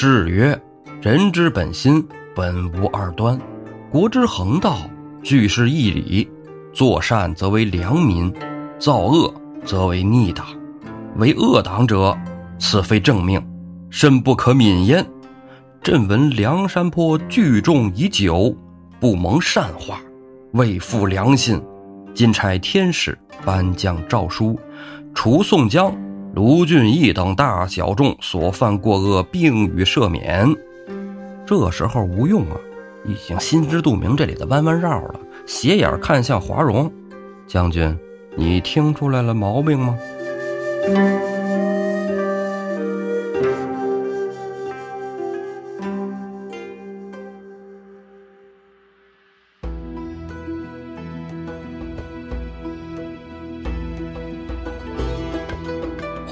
志曰：“人之本心，本无二端。国之恒道，俱是义理。作善则为良民，造恶则为逆党。为恶党者，此非正命，甚不可泯焉。朕闻梁山坡聚众已久，不蒙善化，未负良心。今差天使颁降诏书，除宋江。”卢俊义等大小众所犯过恶，并予赦免。这时候吴用啊，已经心知肚明这里的弯弯绕了，斜眼看向华容将军：“你听出来了毛病吗？”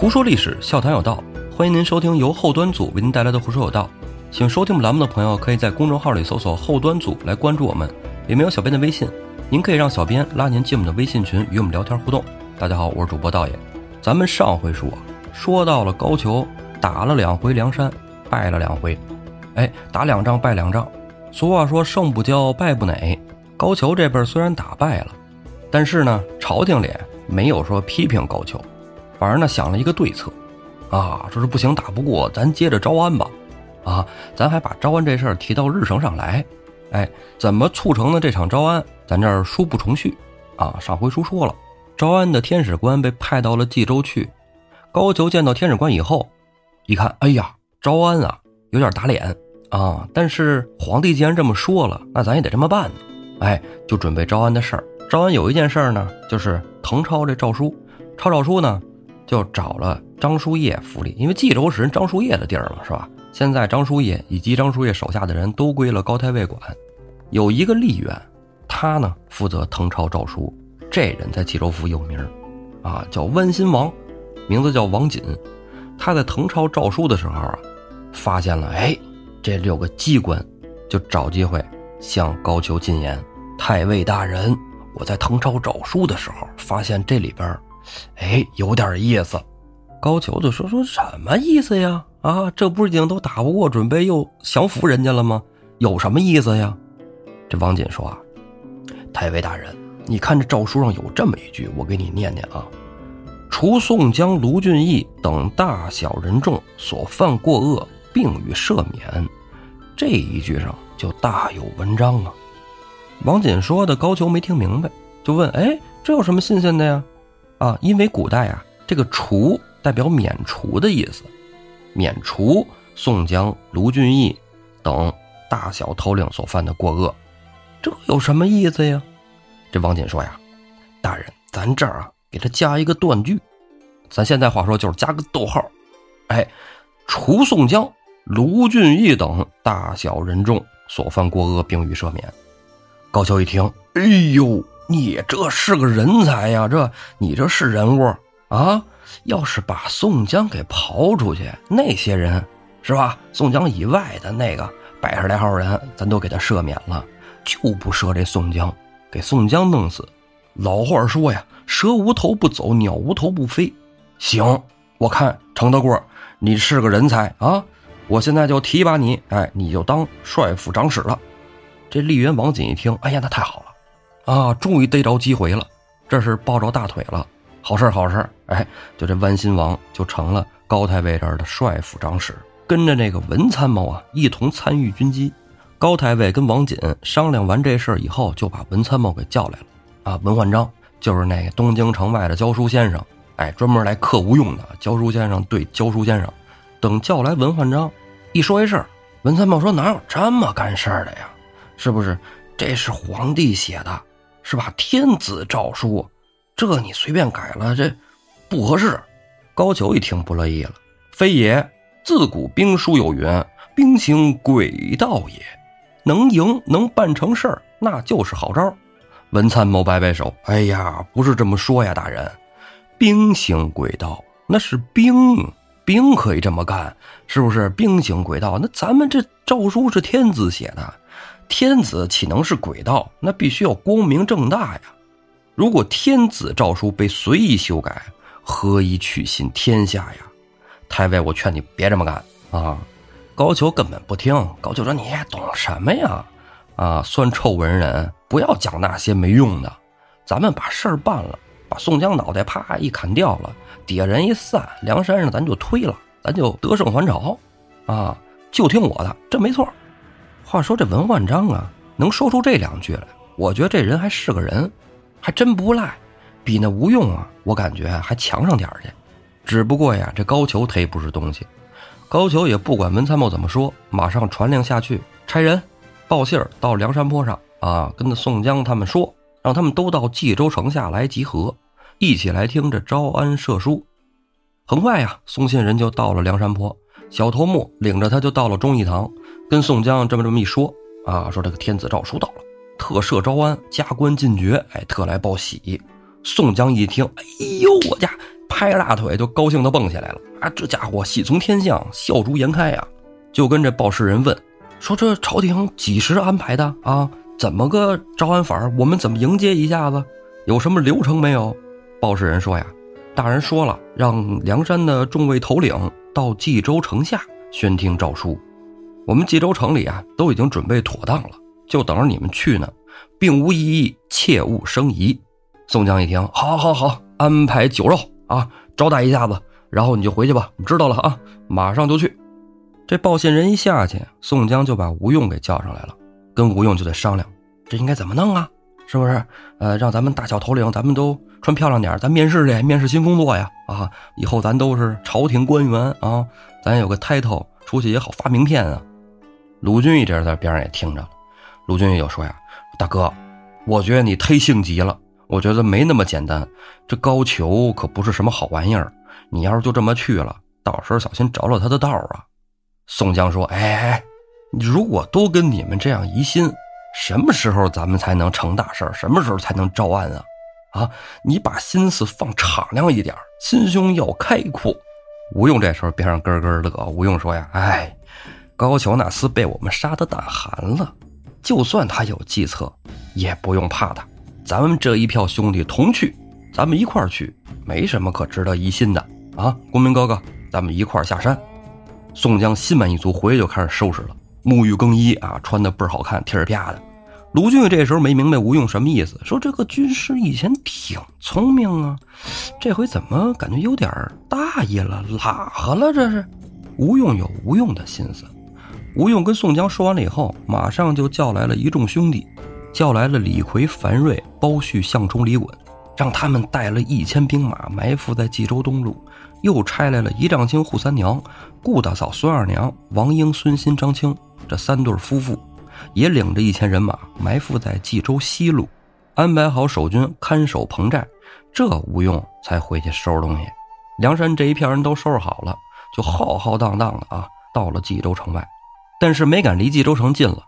胡说历史，笑谈有道，欢迎您收听由后端组为您带来的《胡说有道》。请收听我们栏目的朋友，可以在公众号里搜索“后端组”来关注我们，里面有小编的微信，您可以让小编拉您进我们的微信群，与我们聊天互动。大家好，我是主播道爷。咱们上回说，说到了高俅打了两回梁山，败了两回，哎，打两仗败两仗。俗话说胜不骄，败不馁。高俅这边虽然打败了，但是呢，朝廷里没有说批评高俅。反而呢想了一个对策，啊，说是不行打不过，咱接着招安吧，啊，咱还把招安这事儿提到日程上来，哎，怎么促成的这场招安？咱这儿书不重叙，啊，上回书说了，招安的天使官被派到了冀州去，高俅见到天使官以后，一看，哎呀，招安啊，有点打脸啊，但是皇帝既然这么说了，那咱也得这么办呢，哎，就准备招安的事儿。招安有一件事儿呢，就是誊抄这诏书，抄诏书呢。就找了张叔夜府里，因为冀州是人张叔夜的地儿嘛，是吧？现在张叔夜以及张叔夜手下的人都归了高太尉管，有一个吏员，他呢负责誊抄诏书。这人在冀州府有名啊，叫弯心王，名字叫王锦。他在誊抄诏书的时候啊，发现了，哎，这六个机关，就找机会向高俅进言：“太尉大人，我在誊抄诏书的时候，发现这里边。”哎，有点意思。高俅就说：“说什么意思呀？啊，这不是已经都打不过，准备又降服人家了吗？有什么意思呀？”这王锦说：“啊，太尉大人，你看这诏书上有这么一句，我给你念念啊：除宋江、卢俊义等大小人众所犯过恶，并予赦免。这一句上就大有文章啊。”王锦说的，高俅没听明白，就问：“哎，这有什么新鲜的呀？”啊，因为古代啊，这个除代表免除的意思，免除宋江、卢俊义等大小头领所犯的过恶，这有什么意思呀？这王锦说呀，大人，咱这儿啊，给他加一个断句，咱现在话说就是加个逗号，哎，除宋江、卢俊义等大小人众所犯过恶，并予赦免。高俅一听，哎呦！你这是个人才呀！这你这是人物啊！要是把宋江给刨出去，那些人是吧？宋江以外的那个百十来号人，咱都给他赦免了，就不赦这宋江，给宋江弄死。老话说呀：“蛇无头不走，鸟无头不飞。”行，我看程德贵，你是个人才啊！我现在就提拔你，哎，你就当帅府长史了。这丽媛王锦一听，哎呀，那太好了。啊，终于逮着机会了，这是抱着大腿了，好事好事哎，就这弯心王就成了高太尉这儿的帅府长史，跟着那个文参谋啊一同参与军机。高太尉跟王锦商量完这事儿以后，就把文参谋给叫来了。啊，文焕章就是那个东京城外的教书先生，哎，专门来克吴用的教书先生对教书先生。等叫来文焕章，一说一事儿，文参谋说哪有这么干事儿的呀？是不是？这是皇帝写的。是吧？天子诏书，这你随便改了，这不合适。高俅一听不乐意了，非也。自古兵书有云：“兵行诡道也。”能赢能办成事儿，那就是好招。文参谋摆摆手：“哎呀，不是这么说呀，大人。兵行诡道，那是兵，兵可以这么干，是不是？兵行诡道，那咱们这诏书是天子写的。”天子岂能是诡道？那必须要光明正大呀！如果天子诏书被随意修改，何以取信天下呀？太尉，我劝你别这么干啊！高俅根本不听，高俅说：“你懂什么呀？啊，酸臭文人，不要讲那些没用的，咱们把事儿办了，把宋江脑袋啪一砍掉了，底下人一散，梁山上咱就推了，咱就得胜还朝，啊，就听我的，这没错。”话说这文焕章啊，能说出这两句来，我觉得这人还是个人，还真不赖，比那吴用啊，我感觉还强上点儿去。只不过呀，这高俅忒不是东西。高俅也不管文参谋怎么说，马上传令下去，差人报信儿到梁山坡上啊，跟那宋江他们说，让他们都到冀州城下来集合，一起来听这招安赦书。很快呀，送信人就到了梁山坡，小头目领着他就到了忠义堂，跟宋江这么这么一说啊，说这个天子诏书到了，特赦招安，加官进爵，哎，特来报喜。宋江一听，哎呦，我家！拍大腿就高兴的蹦起来了啊！这家伙喜从天降，笑逐颜开呀！就跟这报事人问说：“这朝廷几时安排的啊？怎么个招安法？我们怎么迎接一下子？有什么流程没有？”报事人说：“呀，大人说了，让梁山的众位头领到冀州城下宣听诏书。我们冀州城里啊都已经准备妥当了，就等着你们去呢，并无异议，切勿生疑。”宋江一听：“好，好，好，安排酒肉。”啊，招待一下子，然后你就回去吧。知道了啊，马上就去。这报信人一下去，宋江就把吴用给叫上来了，跟吴用就得商量，这应该怎么弄啊？是不是？呃，让咱们大小头领，咱们都穿漂亮点，咱面试去，面试新工作呀。啊，以后咱都是朝廷官员啊，咱有个 title，出去也好发名片啊。卢俊义这在边上也听着了，卢俊义就说呀：“大哥，我觉得你忒性急了。”我觉得没那么简单，这高俅可不是什么好玩意儿。你要是就这么去了，到时候小心着了他的道啊！宋江说：“哎哎，如果都跟你们这样疑心，什么时候咱们才能成大事什么时候才能招安啊？啊，你把心思放敞亮一点，心胸要开阔。”吴用这时候边上咯咯乐。吴用说：“呀，哎，高俅那厮被我们杀得胆寒了，就算他有计策，也不用怕他。”咱们这一票兄弟同去，咱们一块儿去，没什么可值得疑心的啊！公明哥哥，咱们一块儿下山。宋江心满意足，回去就开始收拾了，沐浴更衣啊，穿的倍儿好看，贴儿啪的。卢俊这时候没明白吴用什么意思，说这个军师以前挺聪明啊，这回怎么感觉有点大意了，拉和了？这是吴用有吴用的心思。吴用跟宋江说完了以后，马上就叫来了一众兄弟。叫来了李逵、樊瑞、包旭、项冲、李衮，让他们带了一千兵马埋伏在冀州东路，又差来了一丈青、扈三娘、顾大嫂、孙二娘、王英、孙新、张青这三对夫妇，也领着一千人马埋伏在冀州西路，安排好守军看守棚寨。这吴用才回去收拾东西。梁山这一片人都收拾好了，就浩浩荡荡的啊，到了冀州城外，但是没敢离冀州城近了。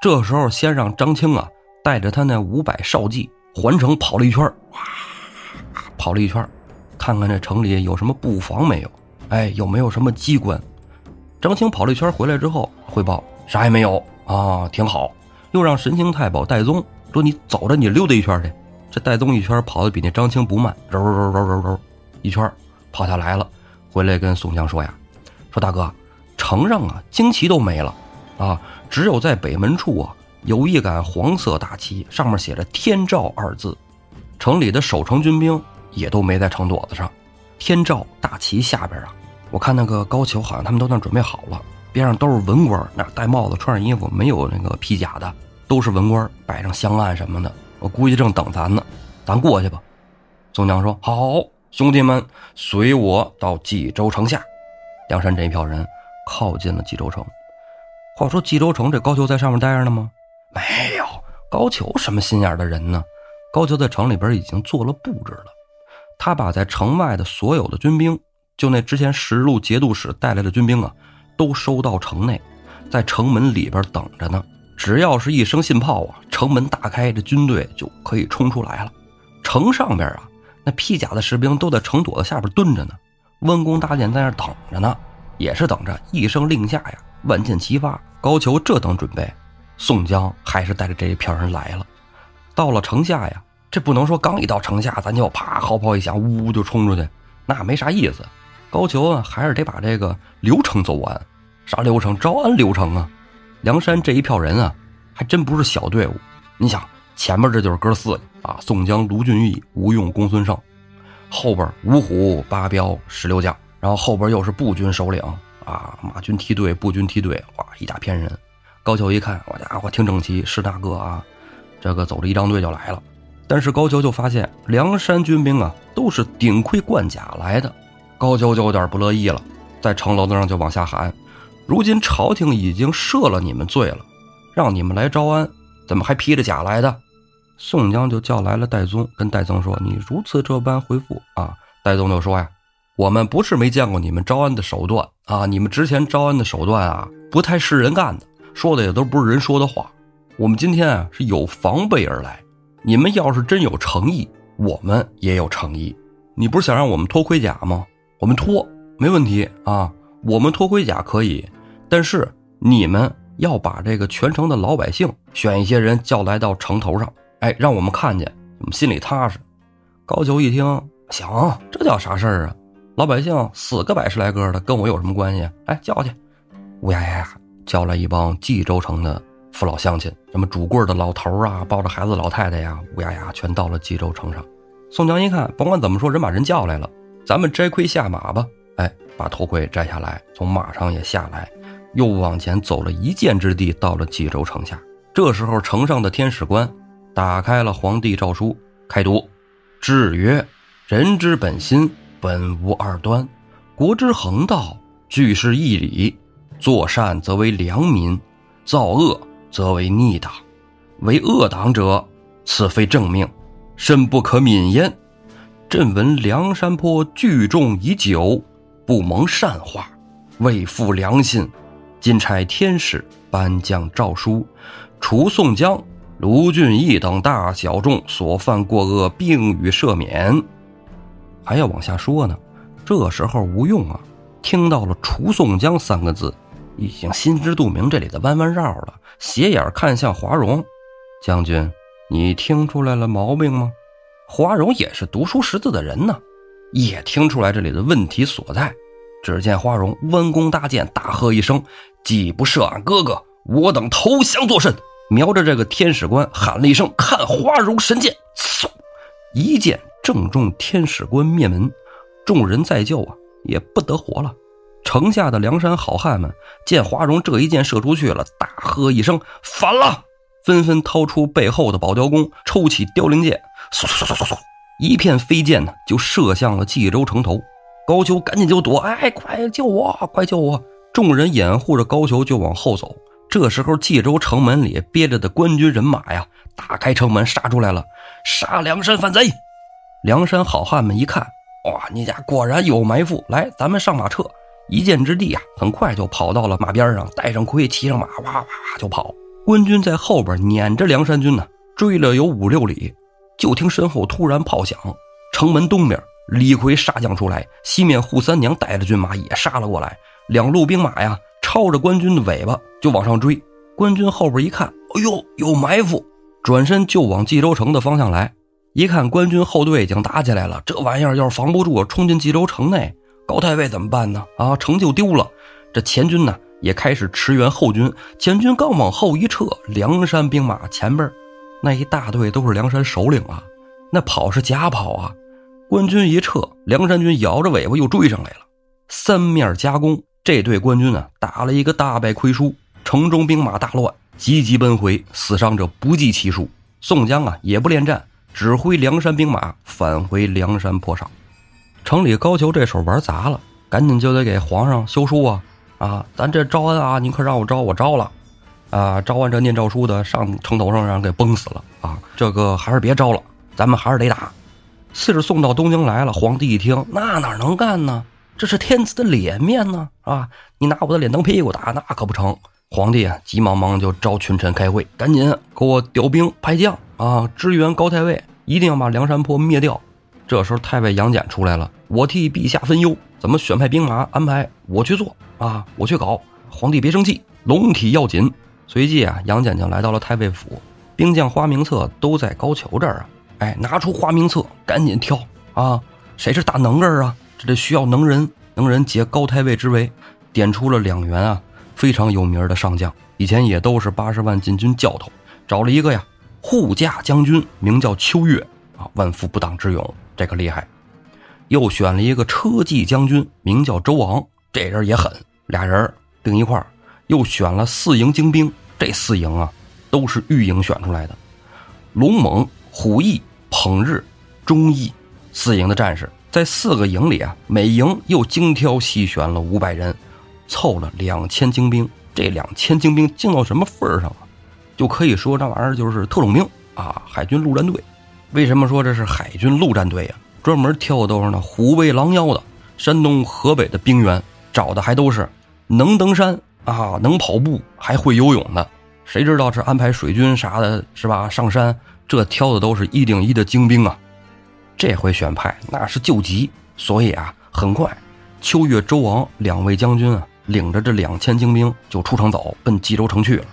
这时候先让张青啊。带着他那五百少骑环城跑了一圈，跑了一圈看看这城里有什么布防没有？哎，有没有什么机关？张青跑了一圈回来之后汇报，啥也没有啊，挺好。又让神行太保戴宗说：“你走着，你溜达一圈去。”这戴宗一圈跑的比那张青不慢，揉揉揉揉揉，一圈跑下来了。回来跟宋江说呀：“说大哥，城上啊旌旗都没了啊，只有在北门处啊。”有一杆黄色大旗，上面写着“天照”二字。城里的守城军兵也都没在城垛子上。天照大旗下边啊，我看那个高俅好像他们都那准备好了，边上都是文官，那戴帽子、穿上衣服，没有那个披甲的，都是文官，摆上香案什么的。我估计正等咱呢，咱过去吧。宋江说：“好，兄弟们，随我到冀州城下。”梁山这一票人靠近了冀州城。话说冀州城这高俅在上面待着呢吗？没有高俅什么心眼的人呢？高俅在城里边已经做了布置了，他把在城外的所有的军兵，就那之前十路节度使带来的军兵啊，都收到城内，在城门里边等着呢。只要是一声信炮啊，城门大开，这军队就可以冲出来了。城上边啊，那披甲的士兵都在城垛子下边蹲着呢，弯弓搭箭在那等着呢，也是等着一声令下呀，万箭齐发。高俅这等准备。宋江还是带着这一票人来了，到了城下呀，这不能说刚一到城下，咱就啪号炮一响，呜就冲出去，那没啥意思。高俅啊，还是得把这个流程走完。啥流程？招安流程啊！梁山这一票人啊，还真不是小队伍。你想，前面这就是哥四个啊，宋江、卢俊义、吴用、公孙胜，后边五虎、八彪、十六将，然后后边又是步军首领啊，马军梯队、步军梯队，哇，一大片人。高俅一看，我家伙挺整齐，是大哥啊，这个走着仪仗队就来了。但是高俅就发现梁山军兵啊，都是顶盔贯甲来的，高俅就有点不乐意了，在城楼子上就往下喊：“如今朝廷已经赦了你们罪了，让你们来招安，怎么还披着甲来的？”宋江就叫来了戴宗，跟戴宗说：“你如此这般回复啊？”戴宗就说：“呀，我们不是没见过你们招安的手段啊，你们之前招安的手段啊，不太是人干的。”说的也都不是人说的话，我们今天啊是有防备而来。你们要是真有诚意，我们也有诚意。你不是想让我们脱盔甲吗？我们脱没问题啊，我们脱盔甲可以。但是你们要把这个全城的老百姓选一些人叫来到城头上，哎，让我们看见，我们心里踏实。高俅一听，行，这叫啥事儿啊？老百姓死个百十来个的，跟我有什么关系？哎，叫去，乌呀呀！叫来一帮冀州城的父老乡亲，什么拄棍的老头啊，抱着孩子老太太呀，乌鸦呀全到了冀州城上。宋江一看，甭管怎么说，人把人叫来了，咱们摘盔下马吧。哎，把头盔摘下来，从马上也下来，又往前走了一箭之地，到了冀州城下。这时候，城上的天使官打开了皇帝诏书，开读：制曰：人之本心，本无二端；国之恒道，俱是一理。作善则为良民，造恶则为逆党。为恶党者，此非正命，深不可泯焉。朕闻梁山坡聚众已久，不蒙善化，未负良心。今差天使颁降诏书，除宋江、卢俊义等大小众所犯过恶，并予赦免。还要往下说呢。这时候吴用啊，听到了“除宋江”三个字。已经心知肚明这里的弯弯绕了，斜眼看向华容将军，你听出来了毛病吗？华容也是读书识字的人呢，也听出来这里的问题所在。只见华容弯弓搭箭，大喝一声：“既不赦俺哥哥，我等投降作甚！”瞄着这个天使官喊了一声：“看华容神箭！”嗖，一箭正中天使官灭门，众人再救啊，也不得活了。城下的梁山好汉们见华容这一箭射出去了，大喝一声：“反了！”纷纷掏出背后的宝雕弓，抽起凋零箭，嗖嗖嗖嗖嗖，一片飞箭呢，就射向了冀州城头。高俅赶紧就躲，哎，快救我，快救我！众人掩护着高俅就往后走。这时候，冀州城门里憋着的官军人马呀，打开城门杀出来了，杀梁山反贼！梁山好汉们一看，哇，你家果然有埋伏，来，咱们上马撤。一箭之地啊，很快就跑到了马边上，带上盔，骑上马，哇哇哇就跑。官军在后边撵着梁山军呢，追了有五六里。就听身后突然炮响，城门东边李逵杀将出来，西面扈三娘带着军马也杀了过来。两路兵马呀，抄着官军的尾巴就往上追。官军后边一看，哎呦，有埋伏，转身就往冀州城的方向来。一看官军后队已经打起来了，这玩意儿要是防不住，冲进冀州城内。高太尉怎么办呢？啊，城就丢了。这前军呢也开始驰援后军。前军刚往后一撤，梁山兵马前边那一大队都是梁山首领啊，那跑是假跑啊。官军一撤，梁山军摇着尾巴又追上来了。三面夹攻，这队官军呢打了一个大败亏输，城中兵马大乱，急急奔回，死伤者不计其数。宋江啊也不恋战，指挥梁山兵马返回梁山坡上。城里高俅这手玩砸了，赶紧就得给皇上修书啊！啊，咱这招安啊，您可让我招，我招了，啊，招完这念诏书的上城头上让人给崩死了啊！这个还是别招了，咱们还是得打。信儿送到东京来了，皇帝一听，那哪能干呢？这是天子的脸面呢！啊，你拿我的脸当屁股打，那可不成。皇帝啊，急忙忙就召群臣开会，赶紧给我调兵派将啊，支援高太尉，一定要把梁山泊灭掉。这时候，太尉杨戬出来了，我替陛下分忧，怎么选派兵马安排？我去做啊，我去搞。皇帝别生气，龙体要紧。随即啊，杨戬就来到了太尉府，兵将花名册都在高俅这儿啊。哎，拿出花名册，赶紧挑啊，谁是大能人啊？这得需要能人，能人解高太尉之位。点出了两员啊，非常有名的上将，以前也都是八十万禁军教头，找了一个呀护驾将军，名叫秋月啊，万夫不挡之勇，这个厉害。又选了一个车骑将军，名叫周昂，这人也狠，俩人并一块儿。又选了四营精兵，这四营啊都是御营选出来的，龙猛、虎翼、捧日、忠义四营的战士，在四个营里啊，每营又精挑细选了五百人，凑了两千精兵。这两千精兵精到什么份儿上？就可以说这玩意儿就是特种兵啊，海军陆战队。为什么说这是海军陆战队呀？专门挑的都是那虎背狼腰的山东、河北的兵员，找的还都是能登山。啊，能跑步还会游泳的，谁知道这安排水军啥的，是吧？上山这挑的都是一顶一的精兵啊！这回选派那是救急，所以啊，很快，秋月、周王两位将军啊，领着这两千精兵就出城走，奔冀州城去了。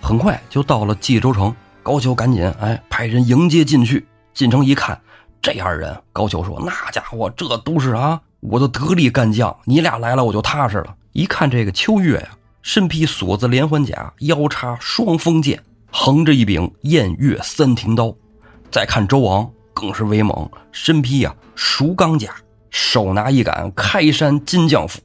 很快就到了冀州城，高俅赶紧哎派人迎接进去。进城一看，这二人，高俅说：“那家伙，这都是啊，我的得力干将，你俩来了我就踏实了。”一看这个秋月呀。身披锁子连环甲，腰插双锋剑，横着一柄偃月三庭刀。再看周王更是威猛，身披呀熟钢甲，手拿一杆开山金将斧，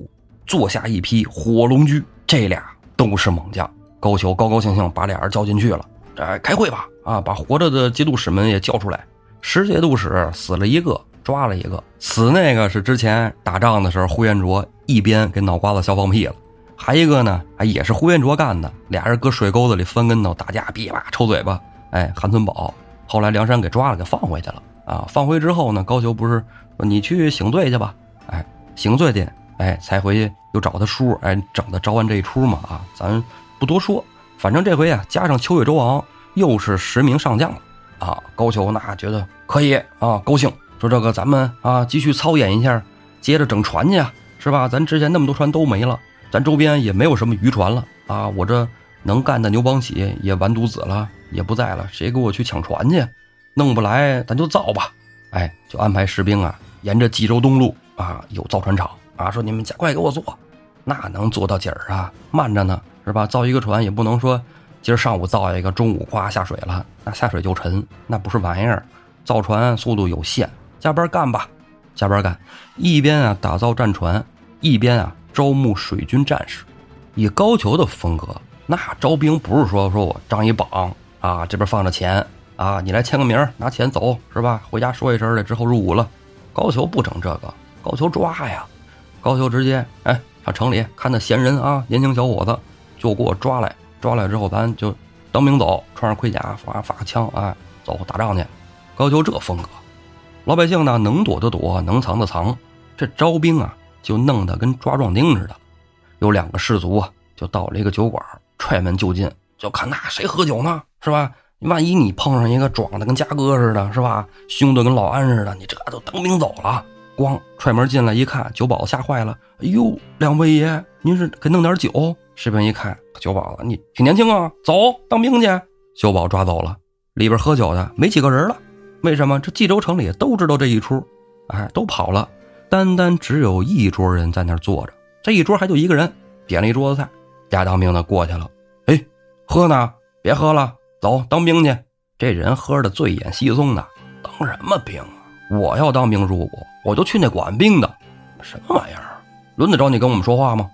坐下一匹火龙驹。这俩都是猛将。高俅高高兴兴把俩人叫进去了，这开会吧！啊，把活着的节度使们也叫出来。十节度使死了一个，抓了一个，死那个是之前打仗的时候，呼延灼一边给脑瓜子削放屁了。还一个呢，哎，也是呼延灼干的，俩人搁水沟子里翻跟头打架，噼啪抽嘴巴。哎，韩存宝后来梁山给抓了，给放回去了啊。放回之后呢，高俅不是说你去醒罪去吧？哎，醒罪去，哎，才回去又找他叔，哎，整的招安这一出嘛啊，咱不多说。反正这回啊，加上秋月周王又是十名上将了啊。高俅那觉得可以啊，高兴说这个咱们啊继续操演一下，接着整船去啊，是吧？咱之前那么多船都没了。咱周边也没有什么渔船了啊！我这能干的牛帮喜也完犊子了，也不在了，谁给我去抢船去？弄不来，咱就造吧！哎，就安排士兵啊，沿着冀州东路啊有造船厂啊，说你们加快给我做，那能做到几儿啊？慢着呢，是吧？造一个船也不能说今儿上午造一个，中午咵下水了，那下水就沉，那不是玩意儿。造船速度有限，加班干吧，加班干，一边啊打造战船，一边啊。招募水军战士，以高俅的风格，那招兵不是说说我张一榜啊，这边放着钱啊，你来签个名拿钱走是吧？回家说一声了之后入伍了。高俅不整这个，高俅抓呀，高俅直接哎上城里看那闲人啊，年轻小伙子就给我抓来，抓来之后咱就当兵走，穿上盔甲发发枪啊，走打仗去。高俅这风格，老百姓呢能躲的躲，能藏的藏，这招兵啊。就弄得跟抓壮丁似的，有两个士卒啊就到了一个酒馆，踹门就进，就看那谁喝酒呢，是吧？万一你碰上一个壮的跟家哥似的，是吧？凶的跟老安似的，你这都当兵走了。咣，踹门进来一看，酒保吓坏了。哎呦，两位爷，您是给弄点酒？士兵一看，酒保子，你挺年轻啊，走当兵去。酒保抓走了，里边喝酒的没几个人了。为什么？这冀州城里都知道这一出，哎，都跑了。单单只有一桌人在那坐着，这一桌还就一个人，点了一桌子菜。俩当兵的过去了，哎，喝呢？别喝了，走当兵去。这人喝的醉眼惺忪的，当什么兵啊？我要当兵入伍，我就去那管兵的。什么玩意儿？轮得着你跟我们说话吗？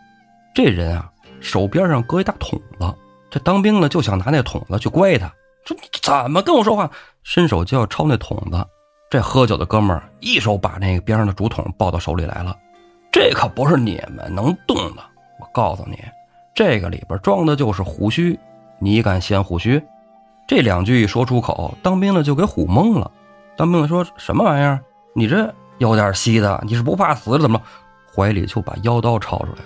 这人啊，手边上搁一大桶子，这当兵的就想拿那桶子去乖他，说你怎么跟我说话？伸手就要抄那桶子。这喝酒的哥们儿一手把那个边上的竹筒抱到手里来了，这可不是你们能动的。我告诉你，这个里边装的就是虎须，你敢掀虎须？这两句一说出口，当兵的就给唬懵了。当兵的说什么玩意儿？你这有点稀的，你是不怕死怎么？怀里就把腰刀抄出来。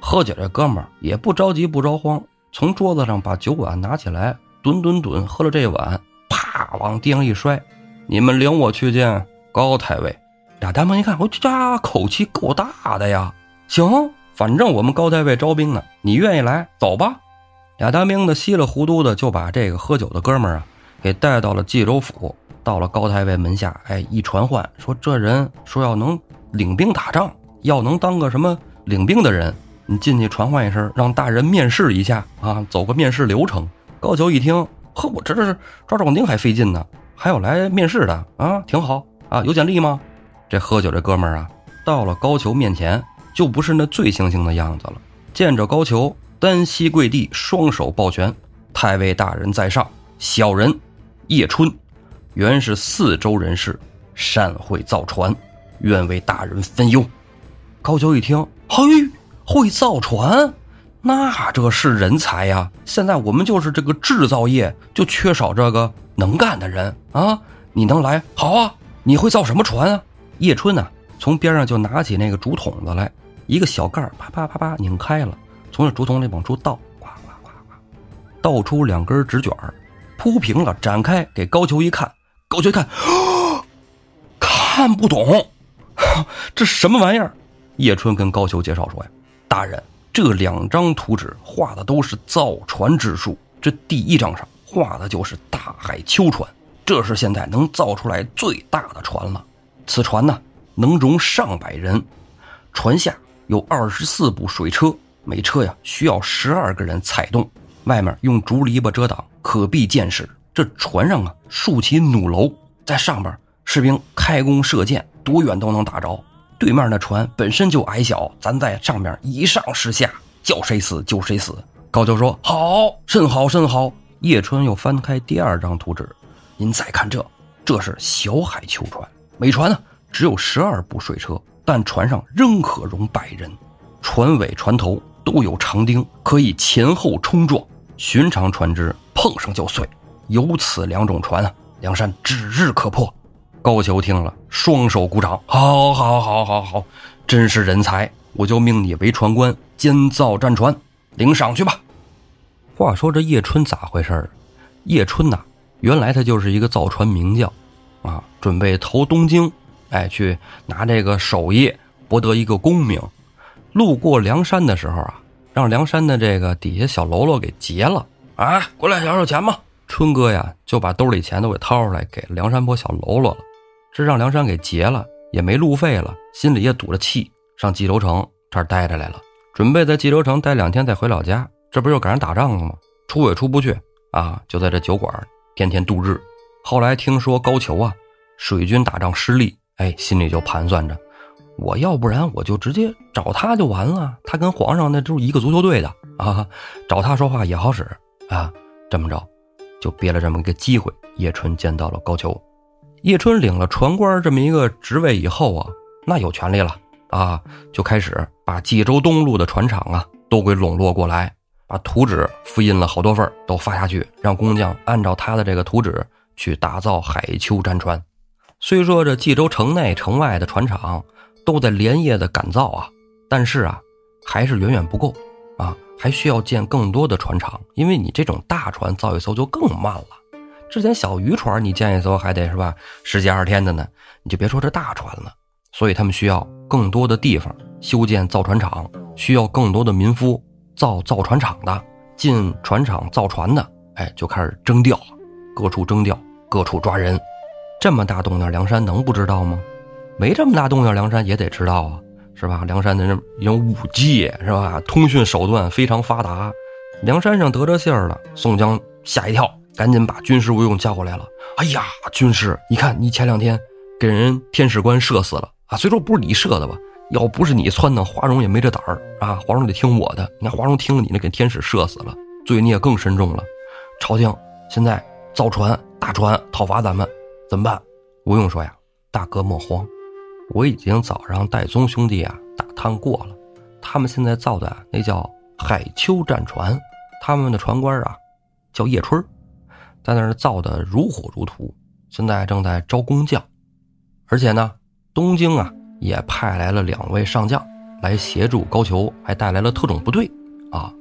喝酒这哥们儿也不着急不着慌，从桌子上把酒碗拿起来，吨吨吨喝了这碗，啪往地上一摔。你们领我去见高太尉。俩大兵一看，我这家口气够大的呀！行，反正我们高太尉招兵呢，你愿意来，走吧。俩当兵的稀里糊涂的就把这个喝酒的哥们儿啊给带到了冀州府，到了高太尉门下。哎，一传唤说这人说要能领兵打仗，要能当个什么领兵的人，你进去传唤一声，让大人面试一下啊，走个面试流程。高俅一听，呵，我这这是抓壮丁还费劲呢，还有来面试的啊，挺好啊，有简历吗？这喝酒这哥们儿啊，到了高俅面前，就不是那醉醺醺的样子了。见着高俅，单膝跪地，双手抱拳：“太尉大人在上，小人叶春，原是四州人士，善会造船，愿为大人分忧。”高俅一听，嘿，会造船。那这是人才呀！现在我们就是这个制造业就缺少这个能干的人啊！你能来好啊！你会造什么船啊？叶春呢，从边上就拿起那个竹筒子来，一个小盖啪啪啪啪拧开了，从这竹筒里往出倒，呱呱呱呱，倒出两根纸卷，铺平了展开给高俅一看，我去看，看不懂，这什么玩意儿？叶春跟高俅介绍说呀，大人。这两张图纸画的都是造船之术，这第一张上画的就是大海秋船，这是现在能造出来最大的船了。此船呢，能容上百人，船下有二十四部水车，每车呀需要十二个人踩动，外面用竹篱笆遮挡，可避箭矢。这船上啊竖起弩楼，在上边士兵开弓射箭，多远都能打着。对面那船本身就矮小，咱在上面一上十下，叫谁死就谁死。高俅说：“好，甚好，甚好。”叶春又翻开第二张图纸，您再看这，这是小海秋船，每船呢只有十二部水车，但船上仍可容百人，船尾、船头都有长钉，可以前后冲撞，寻常船只碰上就碎。有此两种船啊，梁山指日可破。高俅听了，双手鼓掌：“好，好，好，好，好，真是人才！我就命你为船官，监造战船，领赏去吧。”话说这叶春咋回事儿叶春呐，原来他就是一个造船名将，啊，准备投东京，哎，去拿这个守业，博得一个功名。路过梁山的时候啊，让梁山的这个底下小喽啰给劫了啊！过来要要钱吧。春哥呀，就把兜里钱都给掏出来，给梁山泊小喽啰了。这让梁山给劫了，也没路费了，心里也堵着气，上冀州城这儿待着来了，准备在冀州城待两天再回老家。这不又赶上打仗了吗？出也出不去啊，就在这酒馆天天度日。后来听说高俅啊，水军打仗失利，哎，心里就盘算着，我要不然我就直接找他就完了。他跟皇上那都是一个足球队的啊，找他说话也好使啊。这么着，就憋了这么一个机会，叶春见到了高俅。叶春领了船官这么一个职位以后啊，那有权利了啊，就开始把冀州东路的船厂啊都给笼络过来，把图纸复印了好多份都发下去，让工匠按照他的这个图纸去打造海丘战船。虽说这冀州城内城外的船厂都在连夜的赶造啊，但是啊，还是远远不够，还需要建更多的船厂，因为你这种大船造一艘就更慢了。之前小渔船你建一艘还得是吧十几二十天的呢，你就别说这大船了。所以他们需要更多的地方修建造船厂，需要更多的民夫造造船厂的进船厂造船的，哎，就开始征调，各处征调，各处抓人。这么大动静，梁山能不知道吗？没这么大动静，梁山也得知道啊，是吧？梁山的人有武技，是吧？通讯手段非常发达。梁山上得这信儿了，宋江吓一跳。赶紧把军师吴用叫过来了。哎呀，军师，你看你前两天给人天使官射死了啊！虽说不是你射的吧，要不是你窜的，华容也没这胆儿啊！华容得听我的。你看华容听了你的，给天使射死了，罪孽更深重了。朝廷现在造船大船讨伐咱们，怎么办？吴用说呀：“大哥莫慌，我已经早上戴宗兄弟啊打探过了，他们现在造的那叫海丘战船，他们的船官啊叫叶春。”在那儿造的如火如荼，现在正在招工匠，而且呢，东京啊也派来了两位上将来协助高俅，还带来了特种部队啊，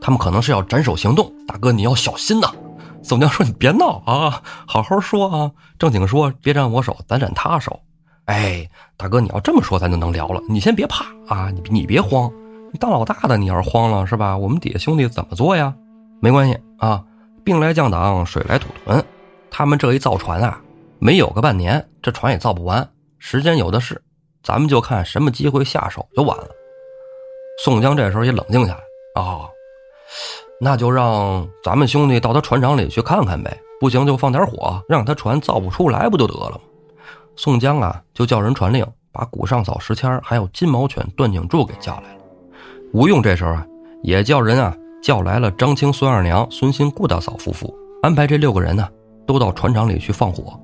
他们可能是要斩首行动。大哥你要小心呐！宋江说：“你别闹啊，好好说啊，正经说，别斩我手，咱斩他手。”哎，大哥你要这么说，咱就能聊了。你先别怕啊，你你别慌，你当老大的，你要是慌了是吧？我们底下兄弟怎么做呀？没关系啊。兵来将挡，水来土屯。他们这一造船啊，没有个半年，这船也造不完。时间有的是，咱们就看什么机会下手就完了。宋江这时候也冷静下来啊，那就让咱们兄弟到他船厂里去看看呗。不行就放点火，让他船造不出来不就得了吗？宋江啊，就叫人传令，把古上嫂石谦还有金毛犬段景柱给叫来了。吴用这时候啊，也叫人啊叫来了张青、孙二娘、孙新、顾大嫂夫妇，安排这六个人呢都到船厂里去放火。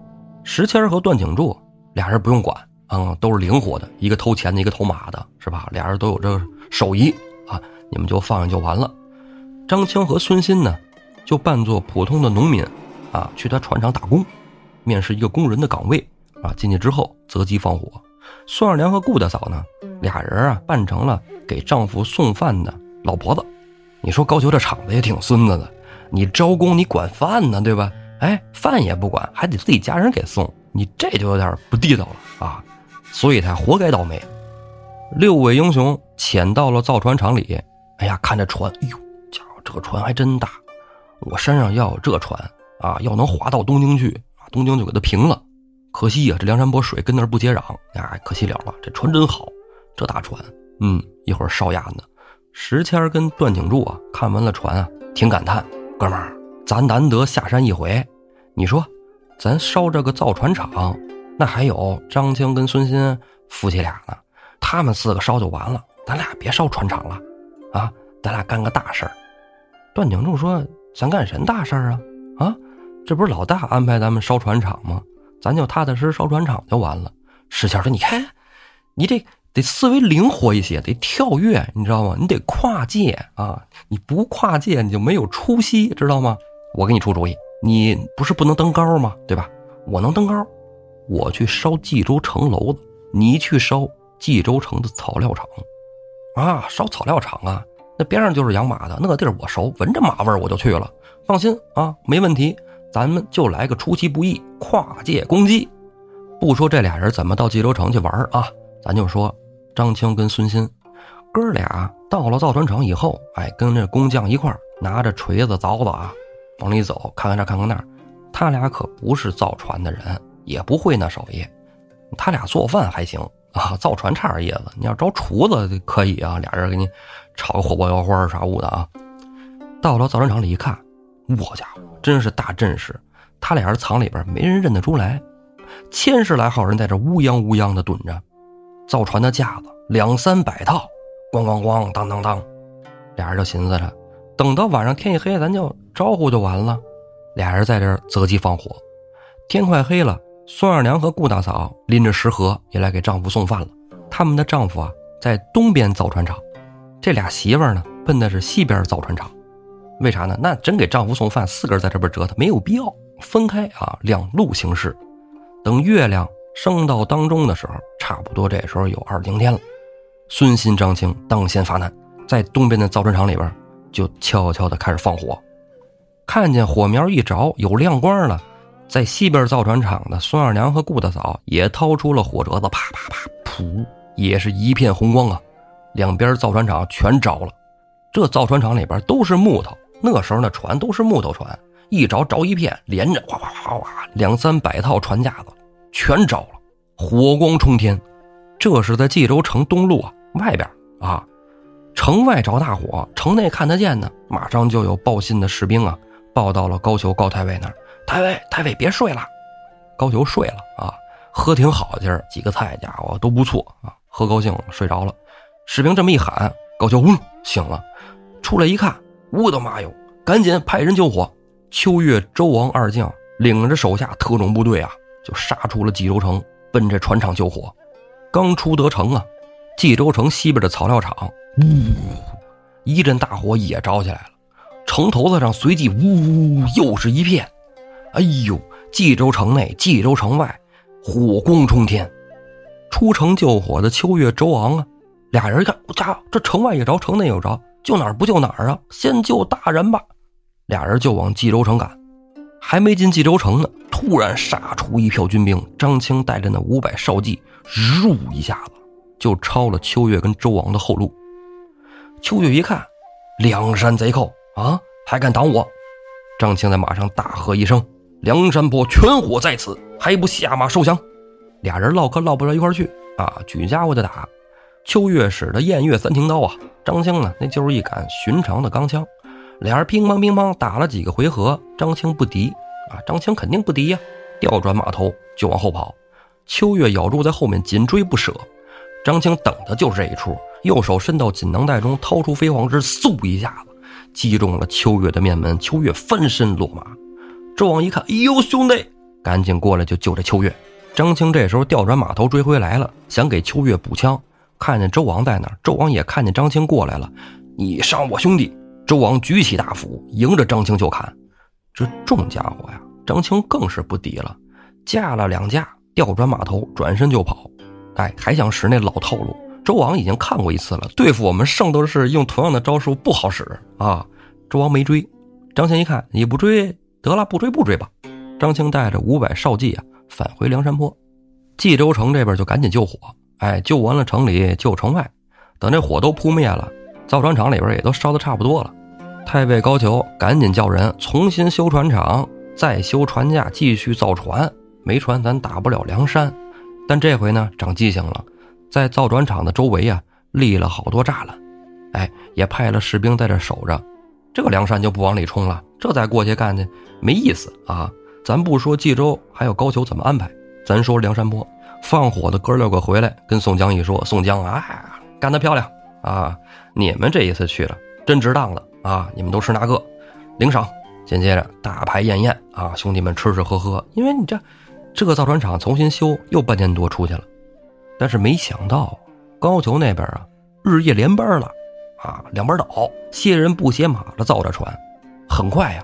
石谦和段景柱俩人不用管啊，都是灵活的，一个偷钱的，一个偷马的，是吧？俩人都有这个手艺啊，你们就放下就完了。张青和孙新呢，就扮作普通的农民。啊，去他船厂打工，面试一个工人的岗位啊。进去之后择机放火。孙二娘和顾大嫂呢，俩人啊扮成了给丈夫送饭的老婆子。你说高俅这厂子也挺孙子的，你招工你管饭呢，对吧？哎，饭也不管，还得自己家人给送，你这就有点不地道了啊。所以他活该倒霉。六位英雄潜到了造船厂里，哎呀，看这船，哎呦，家伙，这个船还真大，我山上要有这船。啊，要能划到东京去，啊，东京就给它平了。可惜呀，这梁山泊水跟那儿不接壤，呀，可惜了了。这船真好，这大船，嗯，一会儿烧鸭子。石谦跟段景柱啊，看完了船啊，挺感叹：“哥们儿，咱难得下山一回，你说，咱烧这个造船厂，那还有张青跟孙新夫妻俩呢，他们四个烧就完了，咱俩别烧船厂了，啊，咱俩干个大事儿。”段景柱说：“咱干什么大事儿啊？啊？”这不是老大安排咱们烧船厂吗？咱就踏踏实实烧船厂就完了。石谦说：“你看，你这得思维灵活一些，得跳跃，你知道吗？你得跨界啊！你不跨界，你就没有出息，知道吗？我给你出主意，你不是不能登高吗？对吧？我能登高，我去烧冀州城楼子，你去烧冀州城的草料厂。啊，烧草料厂啊，那边上就是养马的，那个地儿我熟，闻着马味儿我就去了。放心啊，没问题。”咱们就来个出其不意跨界攻击，不说这俩人怎么到济州城去玩啊，咱就说张青跟孙新哥俩到了造船厂以后，哎，跟着工匠一块拿着锤子凿子啊，往里走，看看这看看那儿。他俩可不是造船的人，也不会那手艺。他俩做饭还行啊，造船差点意思。你要招厨子可以啊，俩人给你炒个火爆腰花啥物的啊。到了造船厂里一看，我家伙！真是大阵势，他俩人藏里边，没人认得出来。千十来号人在这乌泱乌泱的蹲着，造船的架子两三百套，咣咣咣，当当当。俩人就寻思着，等到晚上天一黑，咱就招呼就完了。俩人在这择机放火。天快黑了，孙二娘和顾大嫂拎着食盒也来给丈夫送饭了。他们的丈夫啊在东边造船厂，这俩媳妇呢奔的是西边造船厂。为啥呢？那真给丈夫送饭，四个人在这边折腾，没有必要分开啊，两路行事。等月亮升到当中的时候，差不多这时候有二更天了。孙新、张青当先发难，在东边的造船厂里边就悄悄的开始放火。看见火苗一着，有亮光了，在西边造船厂的孙二娘和顾大嫂也掏出了火折子，啪啪啪，噗，也是一片红光啊！两边造船厂全着了。这造船厂里边都是木头。那时候那船都是木头船，一着着一片，连着哗哗哗哗，两三百套船架子全着了，火光冲天。这是在冀州城东路啊外边啊，城外着大火，城内看得见呢。马上就有报信的士兵啊，报到了高俅高太尉那儿。太尉，太尉别睡了。高俅睡了啊，喝挺好今儿几个菜家伙都不错啊，喝高兴了睡着了。士兵这么一喊，高俅嗡醒了，出来一看。我的妈哟！赶紧派人救火。秋月、周王二将领着手下特种部队啊，就杀出了冀州城，奔着船厂救火。刚出得城啊，冀州城西边的草料厂，呜，一阵大火也着起来了。城头子上随即呜，又是一片。哎呦！冀州城内、冀州城外，火光冲天。出城救火的秋月、周王啊，俩人一看，家伙，这城外也着，城内也着。救哪儿不救哪儿啊！先救大人吧。俩人就往冀州城赶，还没进冀州城呢，突然杀出一票军兵。张青带着那五百少骑，入一下子就抄了秋月跟周王的后路。秋月一看，梁山贼寇啊，还敢挡我！张青在马上大喝一声：“梁山泊全伙在此，还不下马受降？”俩人唠嗑唠不到一块去啊，举家伙就打。秋月使的偃月三挺刀啊，张青呢那就是一杆寻常的钢枪，俩人乒乓乒乓打了几个回合，张青不敌啊，张青肯定不敌呀，调转马头就往后跑，秋月咬住在后面紧追不舍，张青等的就是这一出，右手伸到锦囊袋中掏出飞黄枝，嗖一下子击中了秋月的面门，秋月翻身落马，周王一看，哎呦兄弟，赶紧过来就救这秋月，张青这时候调转马头追回来了，想给秋月补枪。看见周王在那儿，周王也看见张青过来了。你伤我兄弟！周王举起大斧，迎着张青就砍。这重家伙呀，张青更是不敌了，架了两架，调转马头，转身就跑。哎，还想使那老套路。周王已经看过一次了，对付我们圣斗士用同样的招数不好使啊。周王没追，张青一看你不追，得了，不追不追吧。张青带着五百少骑啊，返回梁山坡，冀州城这边就赶紧救火。哎，救完了城里，救城外。等这火都扑灭了，造船厂里边也都烧的差不多了。太尉高俅赶紧叫人重新修船厂，再修船架，继续造船。没船咱打不了梁山。但这回呢，长记性了，在造船厂的周围啊，立了好多栅栏。哎，也派了士兵在这守着，这个梁山就不往里冲了。这再过去干去没意思啊！咱不说冀州还有高俅怎么安排，咱说梁山泊。放火的哥六个回来，跟宋江一说：“宋江啊，干得漂亮啊！你们这一次去了，真值当了啊！你们都吃那个？领赏。紧接着大排宴宴啊，兄弟们吃吃喝喝。因为你这这个造船厂重新修，又半年多出去了。但是没想到高俅那边啊，日夜连班了啊，两班倒，歇人不歇马的造着船。很快呀，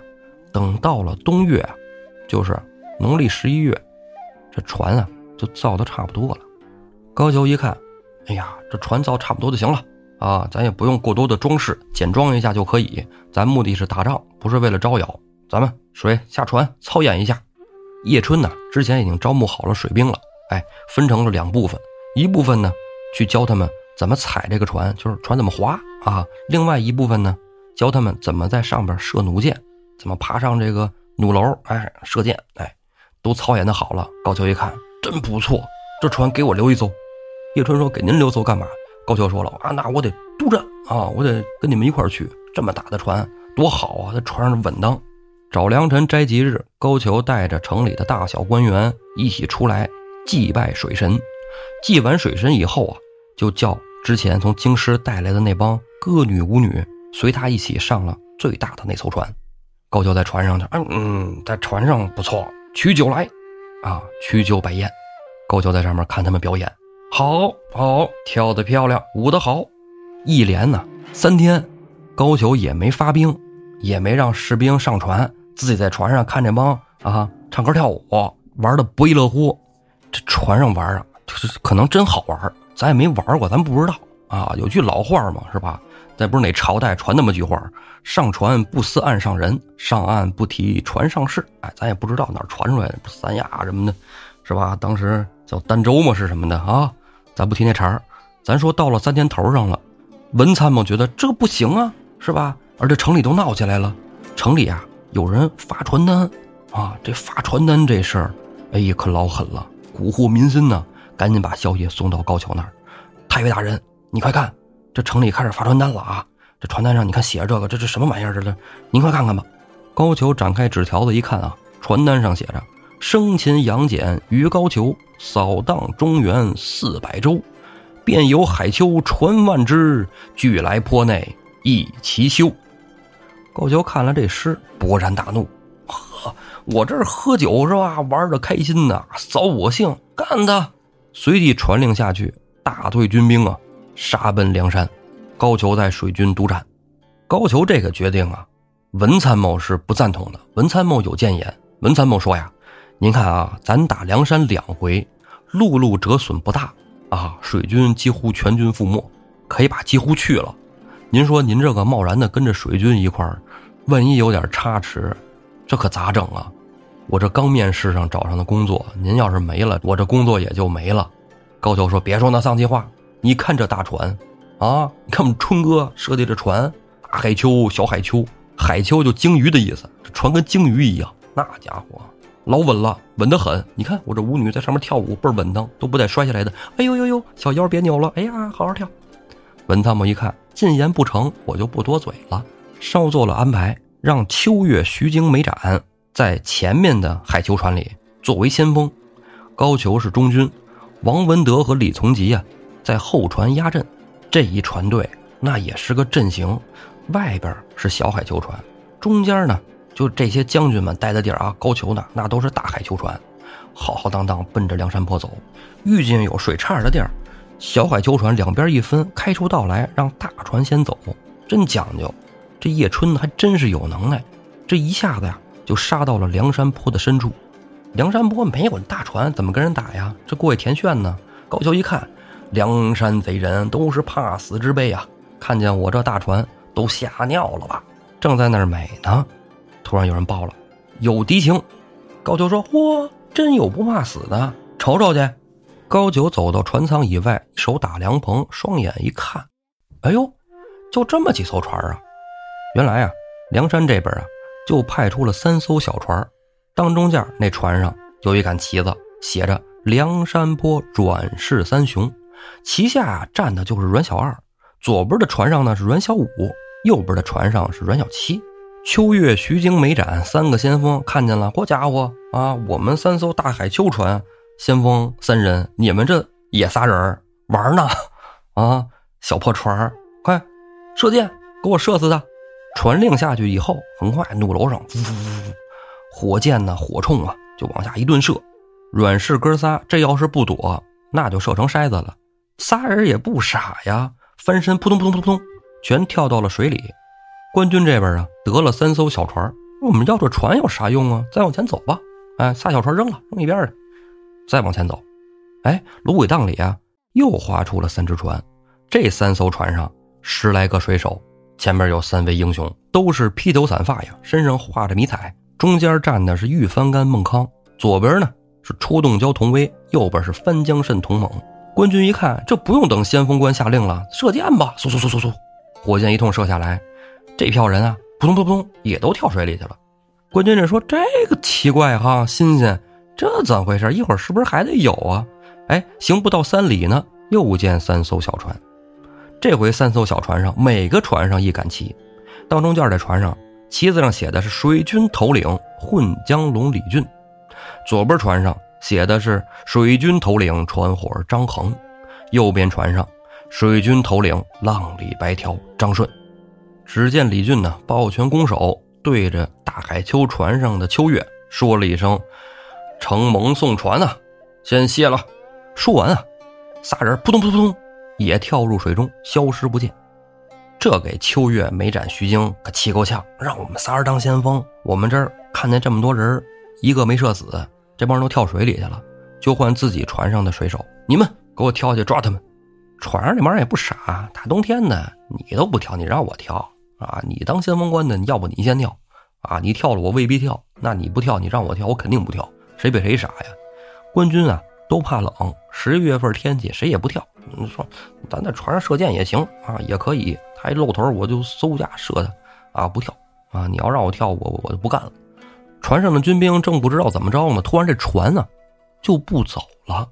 等到了冬月，就是农历十一月，这船啊。就造的差不多了，高俅一看，哎呀，这船造差不多就行了啊，咱也不用过多的装饰，简装一下就可以。咱目的是打仗，不是为了招摇。咱们水下船操演一下。叶春呢，之前已经招募好了水兵了，哎，分成了两部分，一部分呢去教他们怎么踩这个船，就是船怎么划啊；另外一部分呢，教他们怎么在上边射弩箭，怎么爬上这个弩楼，哎，射箭，哎，都操演的好了。高俅一看。真不错，这船给我留一艘。叶春说：“给您留艘干嘛？”高俅说了：“啊，那我得督战啊，我得跟你们一块去。这么大的船多好啊，在船上稳当。”找良辰斋吉日，高俅带着城里的大小官员一起出来祭拜水神。祭完水神以后啊，就叫之前从京师带来的那帮歌女舞女随他一起上了最大的那艘船。高俅在船上去，嗯嗯，在船上不错，取酒来。啊，曲酒摆宴，高俅在上面看他们表演，好好跳得漂亮，舞得好，一连呢三天，高俅也没发兵，也没让士兵上船，自己在船上看这帮啊唱歌跳舞，玩的不亦乐乎。这船上玩啊，就是可能真好玩，咱也没玩过，咱不知道啊。有句老话嘛，是吧？再不是哪朝代传那么句话：上船不思岸上人，上岸不提船上事。哎，咱也不知道哪传出来的，三亚什么的，是吧？当时叫儋州嘛，是什么的啊？咱不提那茬儿，咱说到了三天头上了，文参谋觉得这不行啊，是吧？而这城里都闹起来了，城里啊有人发传单啊，这发传单这事儿，哎呀可老狠了，蛊惑民心呢。赶紧把消息送到高桥那儿，太尉大人，你快看。这城里开始发传单了啊！这传单上你看写着这个，这是什么玩意儿？这是您快看看吧。高俅展开纸条子一看啊，传单上写着：“生擒杨戬于高俅，扫荡中原四百州，便有海丘传万只，俱来坡内一齐休。”高俅看了这诗，勃然大怒：“呵，我这儿喝酒是吧？玩的开心呐，扫我兴，干他！”随即传令下去，大队军兵啊！杀奔梁山，高俅在水军督战。高俅这个决定啊，文参谋是不赞同的。文参谋有谏言，文参谋说呀：“您看啊，咱打梁山两回，陆路折损不大啊，水军几乎全军覆没，可以把几乎去了。您说您这个贸然的跟着水军一块儿，万一有点差池，这可咋整啊？我这刚面试上找上的工作，您要是没了，我这工作也就没了。”高俅说：“别说那丧气话。”你看这大船，啊！你看我们春哥设计这船，大海丘、小海丘，海丘就鲸鱼的意思。这船跟鲸鱼一样，那家伙老稳了，稳得很。你看我这舞女在上面跳舞倍儿稳当，都不带摔下来的。哎呦呦呦，小腰别扭了。哎呀，好好跳。文参谋一看进言不成，我就不多嘴了，稍作了安排，让秋月、徐经、美展在前面的海球船里作为先锋，高俅是中军，王文德和李从吉啊在后船压阵。这一船队那也是个阵型，外边是小海球船，中间呢就这些将军们待的地儿啊，高俅呢那都是大海球船，浩浩荡荡奔着梁山坡走，遇见有水岔的地儿。小海球船两边一分，开出道来，让大船先走，真讲究。这叶春还真是有能耐，这一下子呀就杀到了梁山坡的深处。梁山坡没有大船，怎么跟人打呀？这过去填炫呢。高俅一看，梁山贼人都是怕死之辈啊！看见我这大船，都吓尿了吧？正在那儿美呢，突然有人报了，有敌情。高俅说：“嚯，真有不怕死的，瞅瞅去。”高俅走到船舱以外，手打凉棚，双眼一看，哎呦，就这么几艘船啊！原来啊，梁山这边啊，就派出了三艘小船，当中间那船上有一杆旗子，写着“梁山泊转世三雄”，旗下站的就是阮小二。左边的船上呢是阮小五，右边的船上是阮小七。秋月、徐经、梅展三个先锋看见了，好家伙啊！我们三艘大海秋船。先锋三人，你们这也仨人玩呢？啊，小破船快射箭，给我射死他！传令下去以后，很快怒楼上，呜呜呜，火箭呢，火铳啊，就往下一顿射。阮氏哥仨，这要是不躲，那就射成筛子了。仨人也不傻呀，翻身扑通扑通扑通，全跳到了水里。官军这边啊，得了三艘小船，我们要这船有啥用啊？再往前走吧。哎，仨小船扔了，扔一边去。再往前走，哎，芦苇荡里啊，又划出了三只船。这三艘船上十来个水手，前面有三位英雄，都是披头散发呀，身上画着迷彩。中间站的是玉翻干孟康，左边呢是出洞蛟童威，右边是翻江蜃童猛。官军一看，这不用等先锋官下令了，射箭吧！嗖嗖嗖嗖嗖，火箭一通射下来，这票人啊，扑通扑通也都跳水里去了。官军这说：“这个奇怪哈，新鲜。”这怎么回事？一会儿是不是还得有啊？哎，行不到三里呢，又见三艘小船。这回三艘小船上，每个船上一杆旗。当中间这船上，旗子上写的是水军头领混江龙李俊；左边船上写的是水军头领船伙张衡；右边船上，水军头领浪里白条张顺。只见李俊呢，抱拳拱手，对着大海秋船上的秋月说了一声。承蒙送船啊，先谢了。说完啊，仨人扑通扑通扑通也跳入水中，消失不见。这给秋月、梅展、徐经可气够呛，让我们仨人当先锋。我们这儿看见这么多人，一个没射死，这帮人都跳水里去了，就换自己船上的水手。你们给我跳下去抓他们！船上这帮人也不傻，大冬天的你都不跳，你让我跳啊？你当先锋官的，要不你先跳啊？你跳了我未必跳，那你不跳，你让我跳，我肯定不跳。谁比谁傻呀？官军啊都怕冷，十一月份天气谁也不跳。你说咱在船上射箭也行啊，也可以。他一露头我就嗖一下射他啊，不跳啊！你要让我跳，我我就不干了。船上的军兵正不知道怎么着呢，突然这船呢就不走了，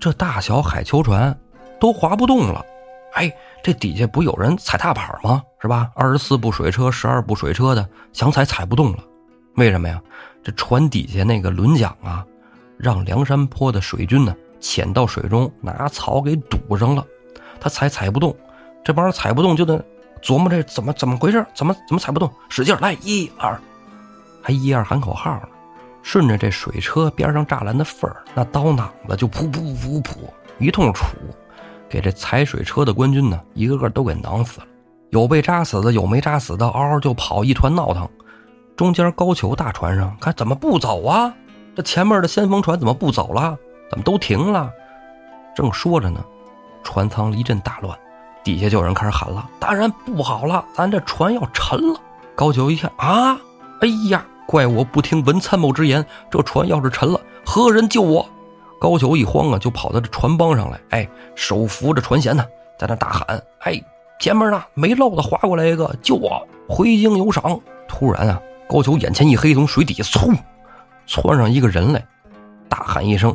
这大小海球船都划不动了。哎，这底下不有人踩踏板吗？是吧？二十四部水车，十二部水车的想踩踩不动了，为什么呀？这船底下那个轮桨啊，让梁山坡的水军呢潜到水中，拿草给堵上了，他踩踩不动。这帮人踩不动，就得琢磨这怎么怎么回事，怎么怎么踩不动，使劲来一二，还一二喊口号呢。顺着这水车边上栅栏的缝儿，那刀囊子就噗噗噗噗一通杵，给这踩水车的官军呢一个个都给囊死了。有被扎死的，有没扎死的，嗷嗷就跑，一团闹腾。中间高俅大船上，看怎么不走啊？这前面的先锋船怎么不走了？怎么都停了？正说着呢，船舱一阵大乱，底下就有人开始喊了：“大人不好了，咱这船要沉了！”高俅一看啊，哎呀，怪我不听文参谋之言，这船要是沉了，何人救我？高俅一慌啊，就跑到这船帮上来，哎，手扶着船舷呢，在那大喊：“哎，前面呢没漏的划过来一个，救我！回京有赏！”突然啊。高俅眼前一黑，从水底下嗖窜上一个人来，大喊一声：“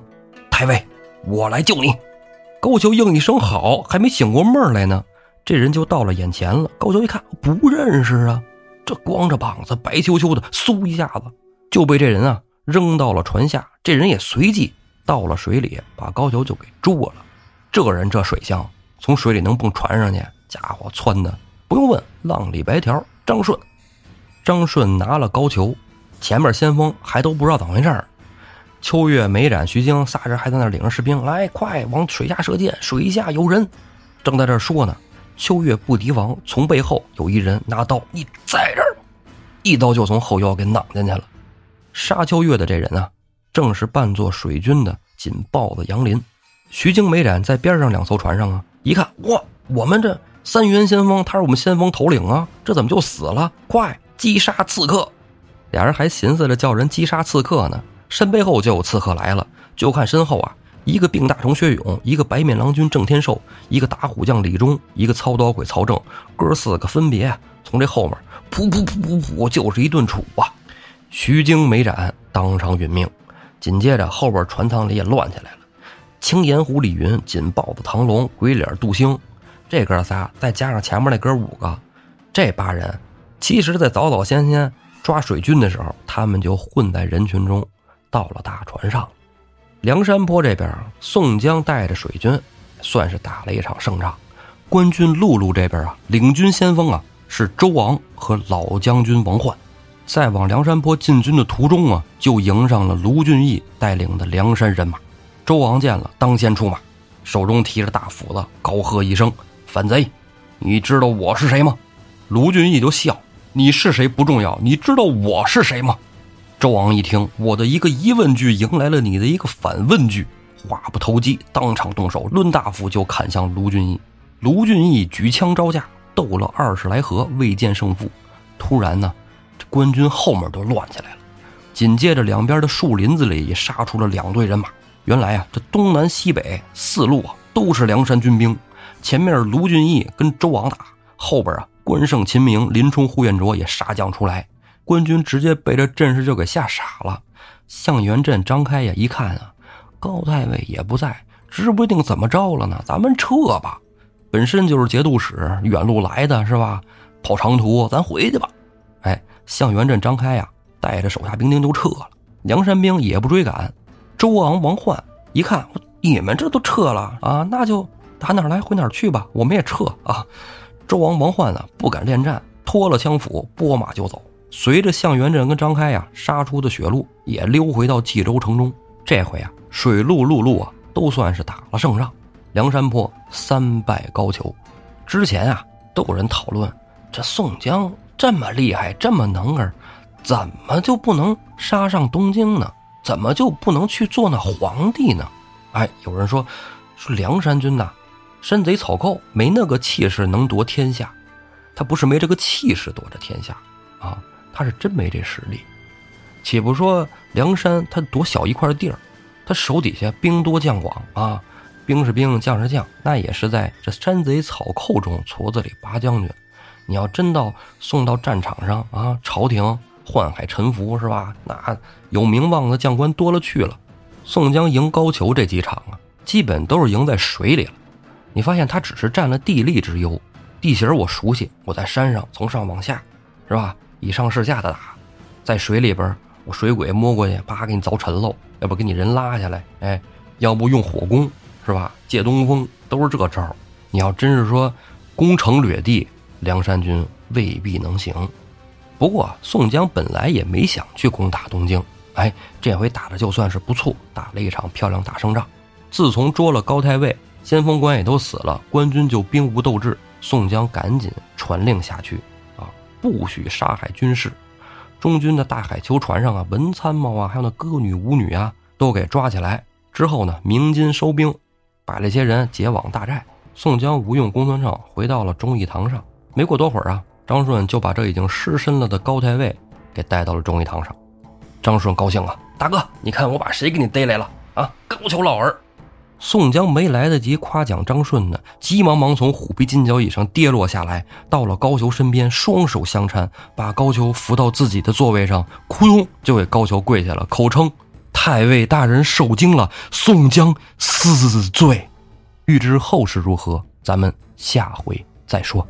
太尉，我来救你！”高俅应一声好，还没醒过闷来呢，这人就到了眼前了。高俅一看，不认识啊，这光着膀子，白秋秋的，嗖一下子就被这人啊扔到了船下。这人也随即到了水里，把高俅就给捉了。这人这水性，从水里能蹦船上去，家伙窜的不用问，浪里白条。张顺，张顺拿了高俅，前面先锋还都不知道怎么回事儿。秋月、梅展、徐晶仨人还在那领着士兵来，快往水下射箭，水下有人。正在这说呢，秋月不敌王，从背后有一人拿刀，你在这儿，一刀就从后腰给攮进去了。杀秋月的这人啊，正是扮作水军的锦豹子杨林。徐经、梅展在边上两艘船上啊，一看哇，我们这。三员先锋，他是我们先锋头领啊，这怎么就死了？快击杀刺客！俩人还寻思着叫人击杀刺客呢，身背后就有刺客来了。就看身后啊，一个病大虫薛勇，一个白面郎君郑天寿，一个打虎将李忠，一个操刀鬼曹正，哥四个分别从这后面噗噗噗噗噗，就是一顿杵啊！徐经没斩，当场殒命。紧接着后边船舱里也乱起来了，青岩湖李云、锦豹子唐龙、鬼脸杜兴。这哥仨再加上前面那哥五个，这八人，其实，在早早先先抓水军的时候，他们就混在人群中，到了大船上。梁山坡这边，宋江带着水军，算是打了一场胜仗。官军陆路这边啊，领军先锋啊是周王和老将军王焕，在往梁山坡进军的途中啊，就迎上了卢俊义带领的梁山人马。周王见了，当先出马，手中提着大斧子，高喝一声。反贼，你知道我是谁吗？卢俊义就笑：“你是谁不重要，你知道我是谁吗？”周昂一听，我的一个疑问句迎来了你的一个反问句，话不投机，当场动手，抡大斧就砍向卢俊义。卢俊义举枪招架，斗了二十来合，未见胜负。突然呢，这官军后面都乱起来了。紧接着，两边的树林子里也杀出了两队人马。原来啊，这东南西北四路啊，都是梁山军兵。前面卢俊义跟周昂打，后边啊关胜、秦明、林冲、呼延灼也杀将出来，官军直接被这阵势就给吓傻了。向元镇、张开呀一看啊，高太尉也不在，指不定怎么着了呢，咱们撤吧。本身就是节度使，远路来的是吧？跑长途，咱回去吧。哎，向元镇、张开呀带着手下兵丁就撤了，梁山兵也不追赶。周昂、王焕一看，你们这都撤了啊，那就。打哪来回哪去吧，我们也撤啊！周王王焕呢不敢恋战，脱了枪斧，拨马就走。随着向元镇跟张开呀杀出的血路，也溜回到冀州城中。这回啊，水陆陆路啊都算是打了胜仗，梁山坡三败高俅。之前啊都有人讨论，这宋江这么厉害，这么能儿，怎么就不能杀上东京呢？怎么就不能去做那皇帝呢？哎，有人说说梁山军呐。山贼草寇没那个气势能夺天下，他不是没这个气势夺这天下啊，他是真没这实力。且不说梁山，他多小一块地儿，他手底下兵多将广啊，兵是兵，将是将，那也是在这山贼草寇中矬子里拔将军。你要真到送到战场上啊，朝廷宦海沉浮是吧？那有名望的将官多了去了。宋江赢高俅这几场啊，基本都是赢在水里了。你发现他只是占了地利之优，地形我熟悉，我在山上从上往下，是吧？以上是下的打，在水里边，我水鬼摸过去，啪给你凿沉喽，要不给你人拉下来，哎，要不用火攻，是吧？借东风都是这招。你要真是说攻城掠地，梁山军未必能行。不过宋江本来也没想去攻打东京，哎，这回打的就算是不错，打了一场漂亮大胜仗。自从捉了高太尉。先锋官也都死了，官军就兵无斗志。宋江赶紧传令下去，不许杀害军士。中军的大海囚船上啊，文参谋啊，还有那歌女舞女啊，都给抓起来。之后呢，鸣金收兵，把这些人解往大寨。宋江吴用公孙胜回到了忠义堂上。没过多会儿啊，张顺就把这已经失身了的高太尉给带到了忠义堂上。张顺高兴啊，大哥，你看我把谁给你逮来了啊？高俅老儿。宋江没来得及夸奖张顺呢，急忙忙从虎皮金角椅上跌落下来，到了高俅身边，双手相搀，把高俅扶到自己的座位上，扑通就给高俅跪下了，口称：“太尉大人受惊了，宋江死罪。”欲知后事如何，咱们下回再说。